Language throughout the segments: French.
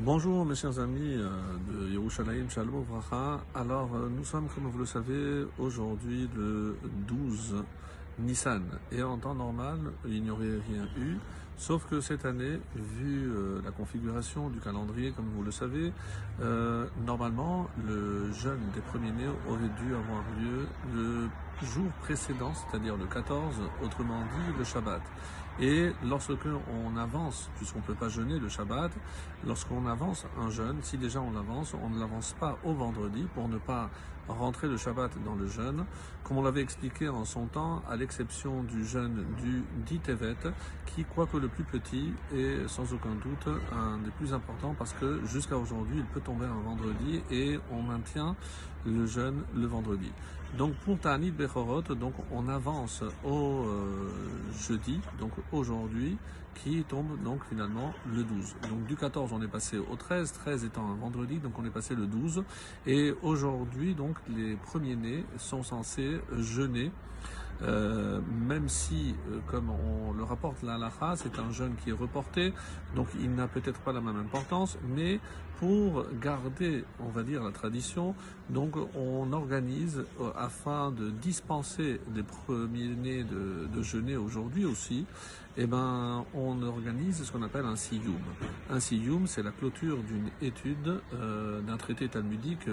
Bonjour mes chers amis euh, de Yerushalayim Shalom Vracha. Alors euh, nous sommes comme vous le savez aujourd'hui le 12 Nissan et en temps normal il n'y aurait rien eu sauf que cette année vu euh, la configuration du calendrier comme vous le savez normalement le jeûne des premiers-nés aurait dû avoir lieu le jour précédent c'est-à-dire le 14 autrement dit le Shabbat. Et lorsque on avance, puisqu'on ne peut pas jeûner le Shabbat, lorsqu'on avance un jeûne, si déjà on avance, on ne l'avance pas au vendredi pour ne pas rentrer le Shabbat dans le jeûne, comme on l'avait expliqué en son temps, à l'exception du jeûne du dit Tevet, qui, quoique le plus petit, est sans aucun doute un des plus importants parce que jusqu'à aujourd'hui, il peut tomber un vendredi et on maintient le jeûne le vendredi. Donc pour Ta'anit Bechorot, donc on avance au euh, jeudi, donc aujourd'hui, qui tombe donc finalement le 12. Donc du 14 on est passé au 13, 13 étant un vendredi, donc on est passé le 12. Et aujourd'hui donc les premiers-nés sont censés jeûner. Euh, même si, euh, comme on le rapporte la c'est un jeûne qui est reporté, donc il n'a peut-être pas la même importance, mais pour garder, on va dire, la tradition, donc on organise euh, afin de dispenser les premiers-nés de, de jeûner aujourd'hui aussi, eh ben, on organise ce qu'on appelle un siyum. Un siyum, c'est la clôture d'une étude, euh, d'un traité talmudique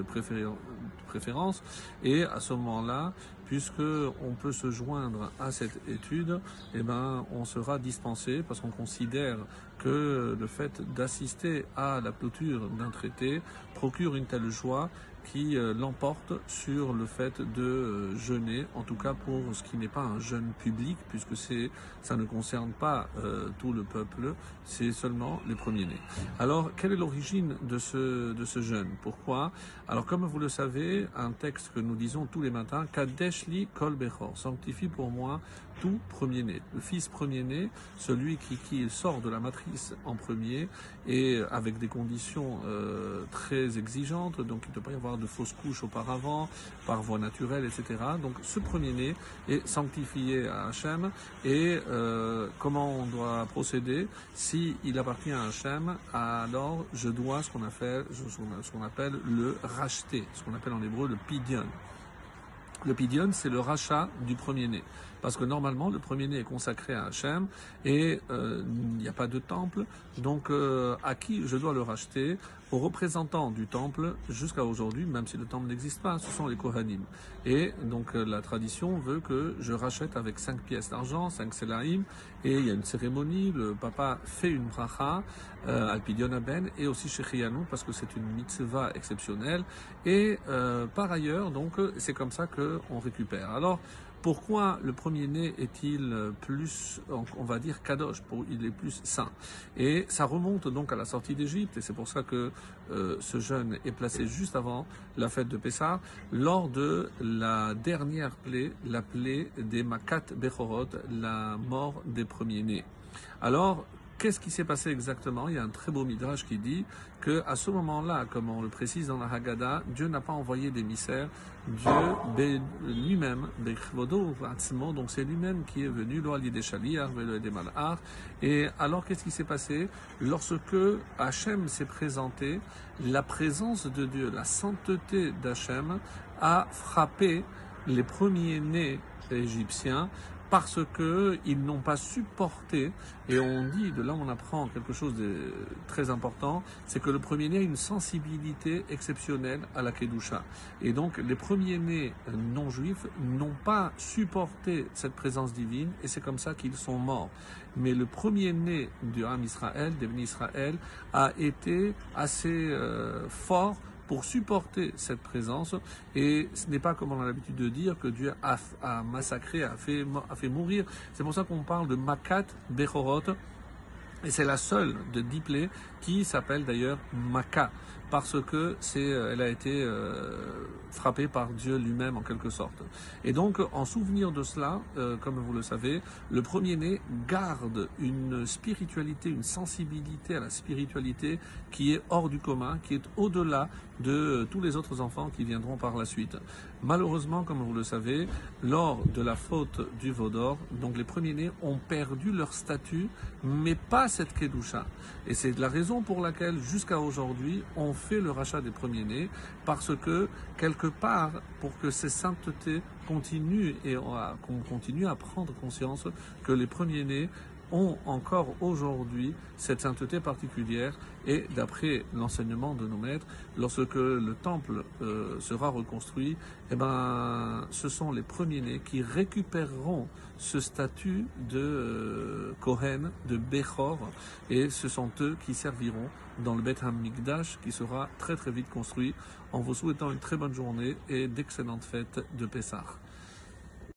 préférence, et à ce moment-là, puisque on peut se joindre à cette étude, eh ben, on sera dispensé parce qu'on considère que le fait d'assister à la clôture d'un traité procure une telle joie qui euh, l'emporte sur le fait de euh, jeûner, en tout cas pour ce qui n'est pas un jeûne public, puisque ça ne concerne pas euh, tout le peuple, c'est seulement les premiers-nés. Alors, quelle est l'origine de ce, de ce jeûne? Pourquoi? Alors, comme vous le savez, un texte que nous disons tous les matins, Sanctifie pour moi tout premier-né. Le fils premier-né, celui qui, sort de la matrice en premier, et avec des conditions très exigeantes, donc il ne peut pas y avoir de fausses couches auparavant, par voie naturelle, etc. Donc ce premier-né est sanctifié à Hachem et euh, comment on doit procéder? Si il appartient à Hachem, alors je dois ce qu'on appelle, ce qu'on appelle le racheter, ce qu'on appelle en hébreu le pidion. Le pidion, c'est le rachat du premier-né. Parce que normalement, le premier-né est consacré à Hachem et euh, il n'y a pas de temple. Donc, euh, à qui je dois le racheter? Aux représentants du temple jusqu'à aujourd'hui, même si le temple n'existe pas, ce sont les Kohanim. Et donc, euh, la tradition veut que je rachète avec cinq pièces d'argent, cinq selaim, et il y a une cérémonie, le papa fait une bracha, al pidion aben, et aussi chez parce que c'est une mitzvah exceptionnelle. Et par ailleurs, donc, c'est comme ça qu'on récupère. Alors, pourquoi le premier-né est-il plus, on va dire, kadosh, il est plus saint? Et ça remonte donc à la sortie d'Égypte, et c'est pour ça que euh, ce jeûne est placé juste avant la fête de Pessah, lors de la dernière plaie, la plaie des Makat Bechorot, la mort des premiers-nés. Alors, Qu'est-ce qui s'est passé exactement? Il y a un très beau midrash qui dit que à ce moment-là, comme on le précise dans la Haggadah, Dieu n'a pas envoyé d'émissaire. Dieu lui-même, donc c'est lui-même qui est venu, Et alors, qu'est-ce qui s'est passé? Lorsque Hachem s'est présenté, la présence de Dieu, la sainteté d'Hachem a frappé les premiers-nés égyptiens parce que ils n'ont pas supporté, et on dit, de là on apprend quelque chose de très important, c'est que le premier-né a une sensibilité exceptionnelle à la Kedusha. Et donc les premiers-nés non-juifs n'ont pas supporté cette présence divine, et c'est comme ça qu'ils sont morts. Mais le premier-né du Ham Israël, des Israël, a été assez euh, fort pour supporter cette présence. Et ce n'est pas comme on a l'habitude de dire que Dieu a, massacré, a fait, mourir. C'est pour ça qu'on parle de Makat Bechorot. Et c'est la seule de Diplé qui s'appelle d'ailleurs Maka, parce que c'est, euh, elle a été euh, frappée par Dieu lui-même en quelque sorte. Et donc, en souvenir de cela, euh, comme vous le savez, le premier-né garde une spiritualité, une sensibilité à la spiritualité qui est hors du commun, qui est au-delà de tous les autres enfants qui viendront par la suite. Malheureusement, comme vous le savez, lors de la faute du Vaudor, donc les premiers-nés ont perdu leur statut, mais pas cette Kedusha. Et c'est la raison pour laquelle, jusqu'à aujourd'hui, on fait le rachat des premiers-nés, parce que, quelque part, pour que ces saintetés continuent et qu'on continue à prendre conscience que les premiers-nés ont encore aujourd'hui cette sainteté particulière et d'après l'enseignement de nos maîtres, lorsque le temple euh, sera reconstruit, eh ben, ce sont les premiers-nés qui récupéreront ce statut de euh, Kohen, de Bechor, et ce sont eux qui serviront dans le Beth HaMikdash qui sera très très vite construit en vous souhaitant une très bonne journée et d'excellentes fêtes de Pessah.